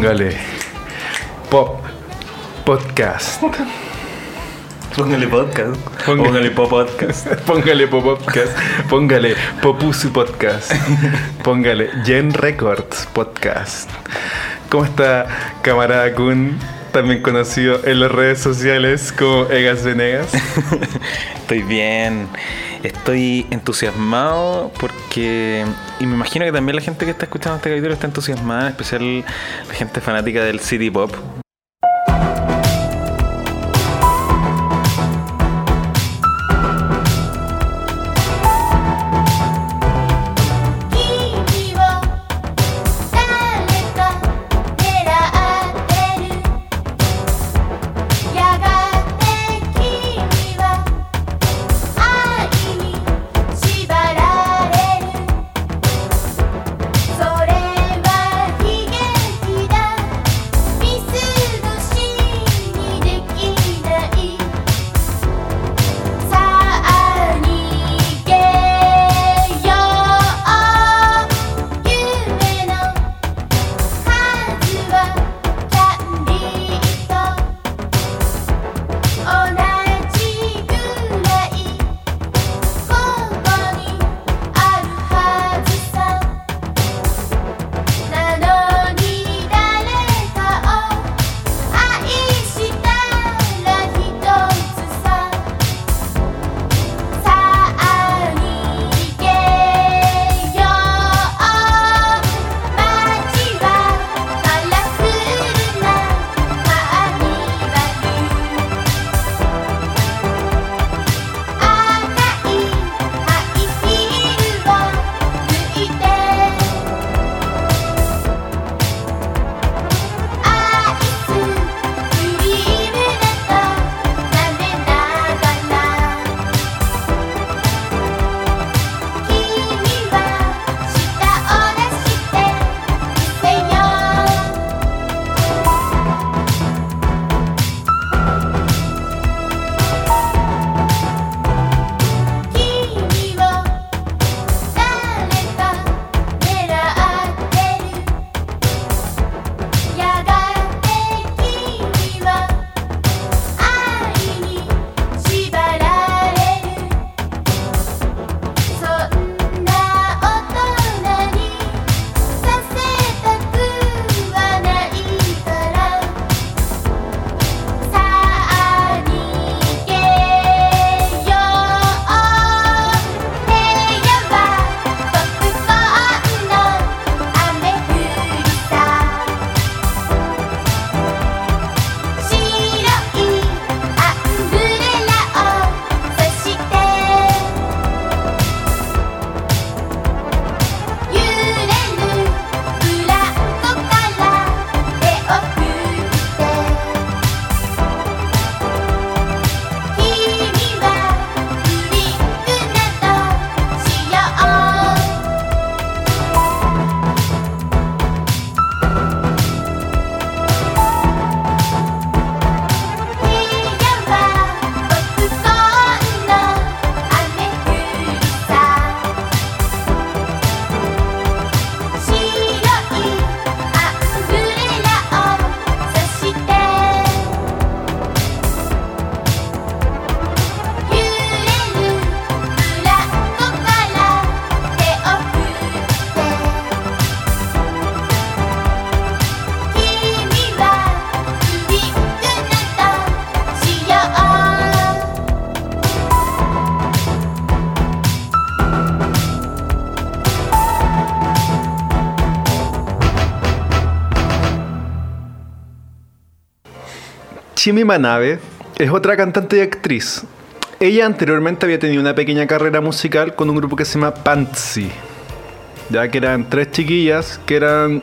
Póngale. Pop. Podcast. Póngale podcast. Póngale, pop podcast. Póngale pop podcast. Póngale Popusu podcast. Póngale Gen Records podcast. ¿Cómo está camarada Kun? También conocido en las redes sociales como Egas Venegas. Estoy bien. Estoy entusiasmado porque y me imagino que también la gente que está escuchando este capítulo está entusiasmada, en especial la gente fanática del city pop, Chimi Manabe es otra cantante y actriz. Ella anteriormente había tenido una pequeña carrera musical con un grupo que se llama Pansy, ya que eran tres chiquillas que eran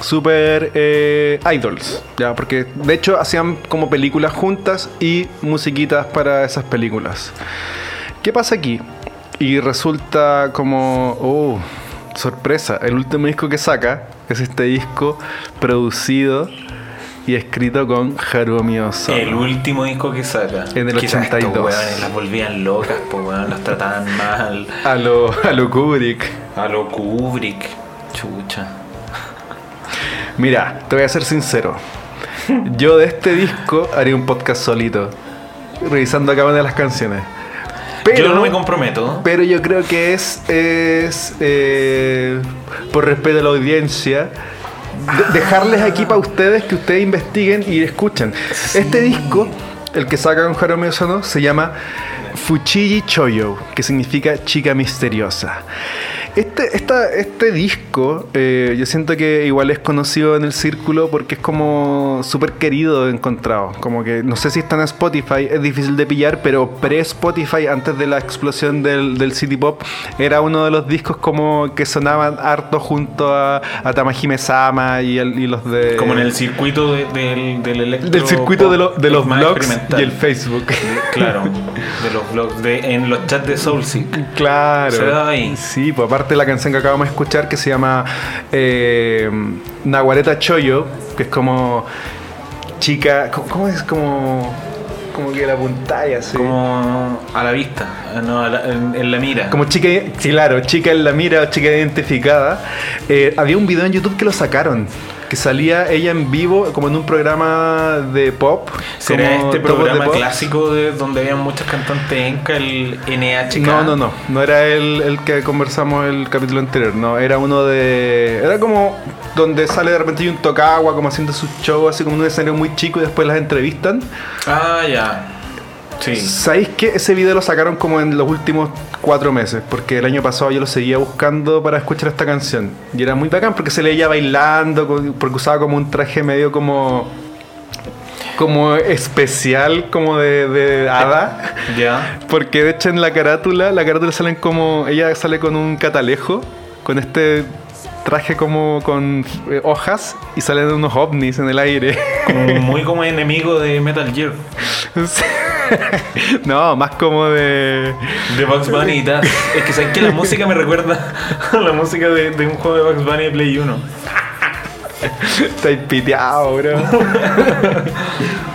super eh, idols, ya porque de hecho hacían como películas juntas y musiquitas para esas películas. ¿Qué pasa aquí? Y resulta como, oh, sorpresa, el último disco que saca es este disco producido y escrito con Harumi Ozawa. El último disco que saca. En el Quizás 82. Estos, weones, las volvían locas, pues weón, las trataban mal. A lo, a lo Kubrick. A lo Kubrick. Chucha. Mira, te voy a ser sincero. Yo de este disco haría un podcast solito, revisando cada una de las canciones. Pero, yo no me comprometo. Pero yo creo que es, es eh, por respeto a la audiencia dejarles aquí para ustedes que ustedes investiguen y escuchen. Este disco, el que saca con Haruo Miyazono, se llama Fuchiji Choyo, que significa chica misteriosa. Este, esta- este disco, eh, yo siento que igual es conocido en el círculo porque es como súper querido encontrado. Como que no sé si está en Spotify, es difícil de pillar, pero pre-Spotify, antes de la explosión del, del City Pop, era uno de los discos como que sonaban harto junto a, a Tamahime Sama y, el- y los de. Como en el circuito de- del, del electro del circuito de, lo- de los blogs y el Facebook. Claro, de los blogs, de, en los chats de Soulseek. Claro. Se da ahí. Sí, pues aparte la canción que acabamos de escuchar que se llama eh, Naguareta Choyo, que es como chica. ¿Cómo, es? Como. Como que la pantalla, así. Como a la vista, no, a la- en, en la mira. Como chica, sí, claro, chica en la mira o chica identificada. Eh, había un video en YouTube que lo sacaron. Que salía ella en vivo, como en un programa de pop. ¿Será este de programa Pop. clásico de donde habían muchas cantantes enca, el NHK? No, no, no. No era el, el que conversamos el capítulo anterior. No, era uno de. Era como donde sale de repente y un tocagua, como haciendo su show, así como un escenario muy chico y después las entrevistan. Ah, ya. Sí. ¿Sabéis que ese video lo sacaron como en los últimos cuatro meses? Porque el año pasado yo lo seguía buscando para escuchar esta canción. Y era muy bacán porque se leía bailando, porque usaba como un traje medio como. como especial, como de, de hada. Ya. Porque de hecho en la carátula, la carátula salen como. Ella sale con un catalejo, con este traje como con eh, hojas y salen unos ovnis en el aire. Como muy como enemigo de Metal Gear. no, más como de. De Bugs Bunny y tal. Es que sabes que la música me recuerda a la música de, de un juego de Bugs Bunny de Play 1. Estáis piteado, bro.「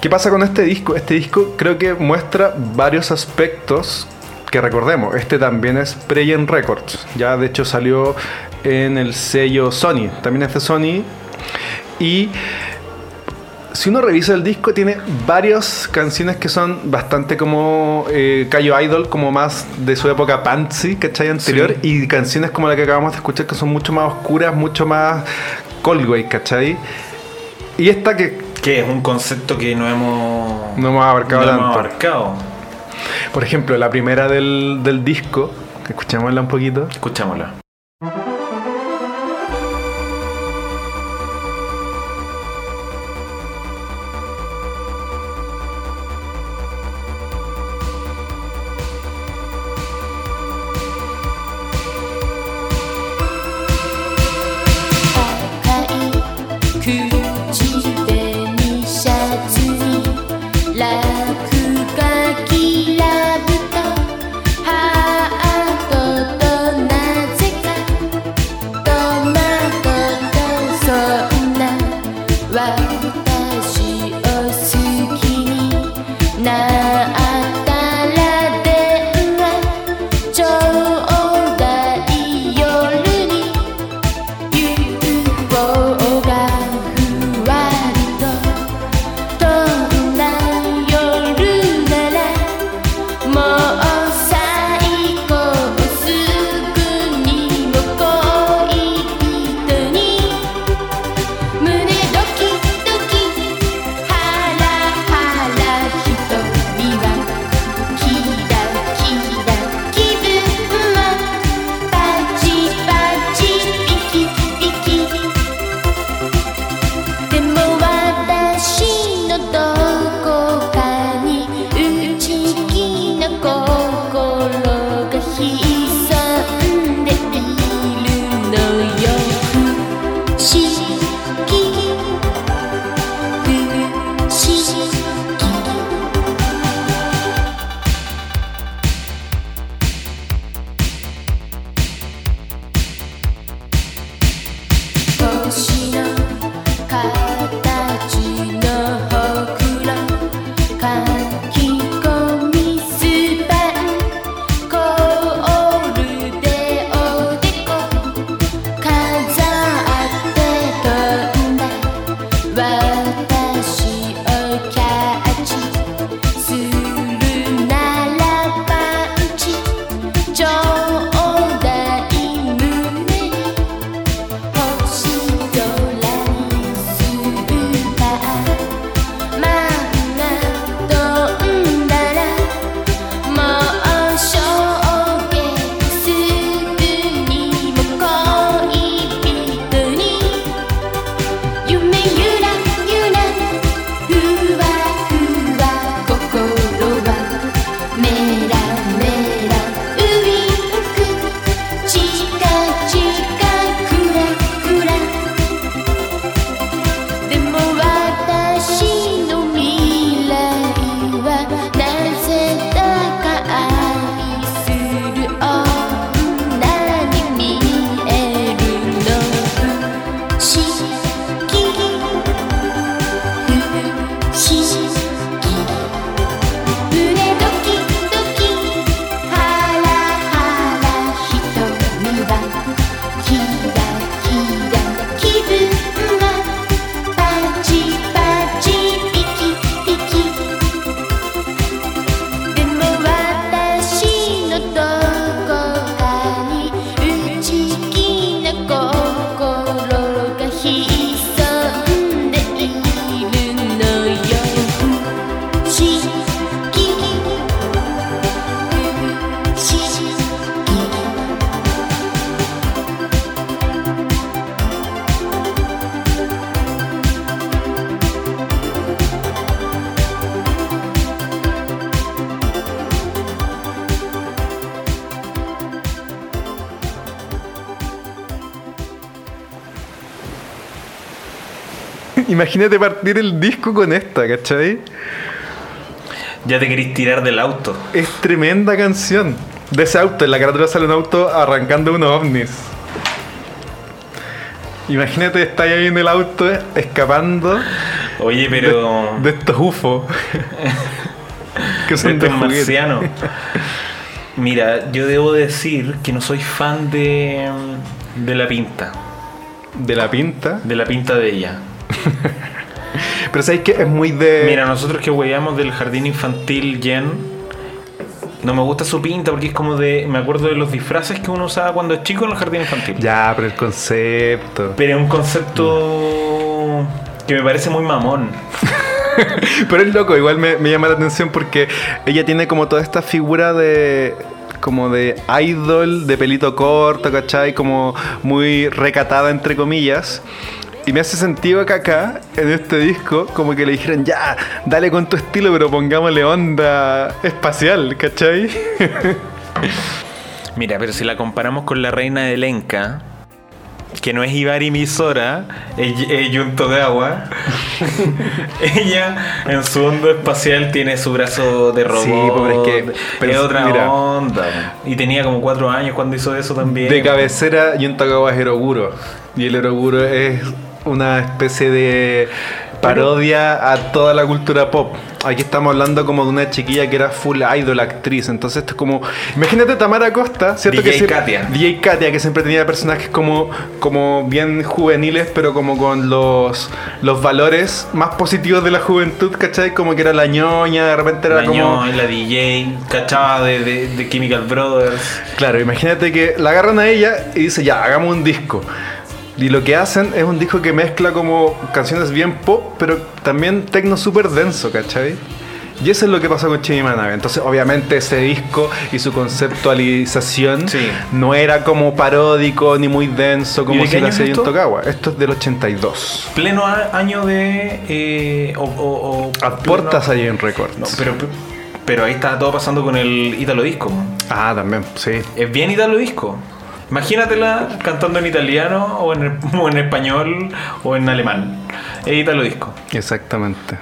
¿Qué pasa con este disco? Este disco creo que muestra varios aspectos que recordemos. Este también es Preyen Records. Ya de hecho salió en el sello Sony. También es de Sony. Y si uno revisa el disco, tiene varias canciones que son bastante como eh, Cayo Idol, como más de su época Pansy, ¿cachai? Anterior. Y canciones como la que acabamos de escuchar, que son mucho más oscuras, mucho más Coldway, ¿cachai? Y esta que Que es un concepto que no hemos, no hemos abarcado no hemos tanto. abarcado. Por ejemplo, la primera del, del disco, escuchémosla un poquito. Escuchámosla.「Imagínate partir el disco con esta, ¿cachai? Ya te querís tirar del auto. Es tremenda canción. De ese auto, en la carátula sale un auto arrancando unos ovnis. Imagínate estar ahí en el auto escapando Oye, pero. De estos UFO. que son de estos marcianos. Mira, yo debo decir que no soy fan de. de la pinta. De la pinta. De la pinta de ella. Pero sabéis que es muy de. Mira, nosotros que hueamos del jardín infantil Jen, no me gusta su pinta porque es como de. Me acuerdo de los disfraces que uno usaba cuando es chico en el jardín infantil. Ya, pero el concepto. Pero es un concepto que me parece muy mamón. Pero es loco, igual me, me llama la atención porque ella tiene como toda esta figura de. como de idol, de pelito corto, ¿cachai? Como muy recatada, entre comillas. Y me hace sentido que acá, en este disco, como que le dijeron, ya, dale con tu estilo, pero pongámosle onda espacial, ¿cachai? Mira, pero si la comparamos con la reina de Lenka, que no es Ibari Misora, es, es Yunto de Agua, ella en su onda espacial tiene su brazo de robot. Sí, pero es que- pero es otra mira. onda. Y tenía como cuatro años cuando hizo eso también. De cabecera, Yuntagawa es Eroguro. Y el Eroguro es una especie de parodia a toda la cultura pop. Aquí estamos hablando como de una chiquilla que era full idol actriz. Entonces esto es como... Imagínate Tamara Costa, ¿cierto? DJ que siempre- Katia. DJ Katia, que siempre tenía personajes como, como bien juveniles, pero como con los, los valores más positivos de la juventud, ¿cachai? Como que era la ñoña, de repente era la como... ñoña, la DJ, cachaba de, de- de Chemical Brothers. Claro, imagínate que la agarran a ella y dice, ya, hagamos un disco. Y lo que hacen es un disco que mezcla como canciones bien pop, pero también tecno súper denso, ¿cachai? Y eso es lo que pasó con Chimi Manabe. Entonces, obviamente, ese disco y su conceptualización Sí. no era como paródico ni muy denso ¿Y como si lo hacía esto? Tokawa. Esto es del 82. Pleno año de. eh, o, o- o- A puertas ahí en Records. No, pero, pero ahí está todo pasando con el Italo Disco. Ah, también, sí. Es bien Italo Disco. Imagínatela cantando en italiano o en, español o en alemán. Es Italo Disco. Exactamente.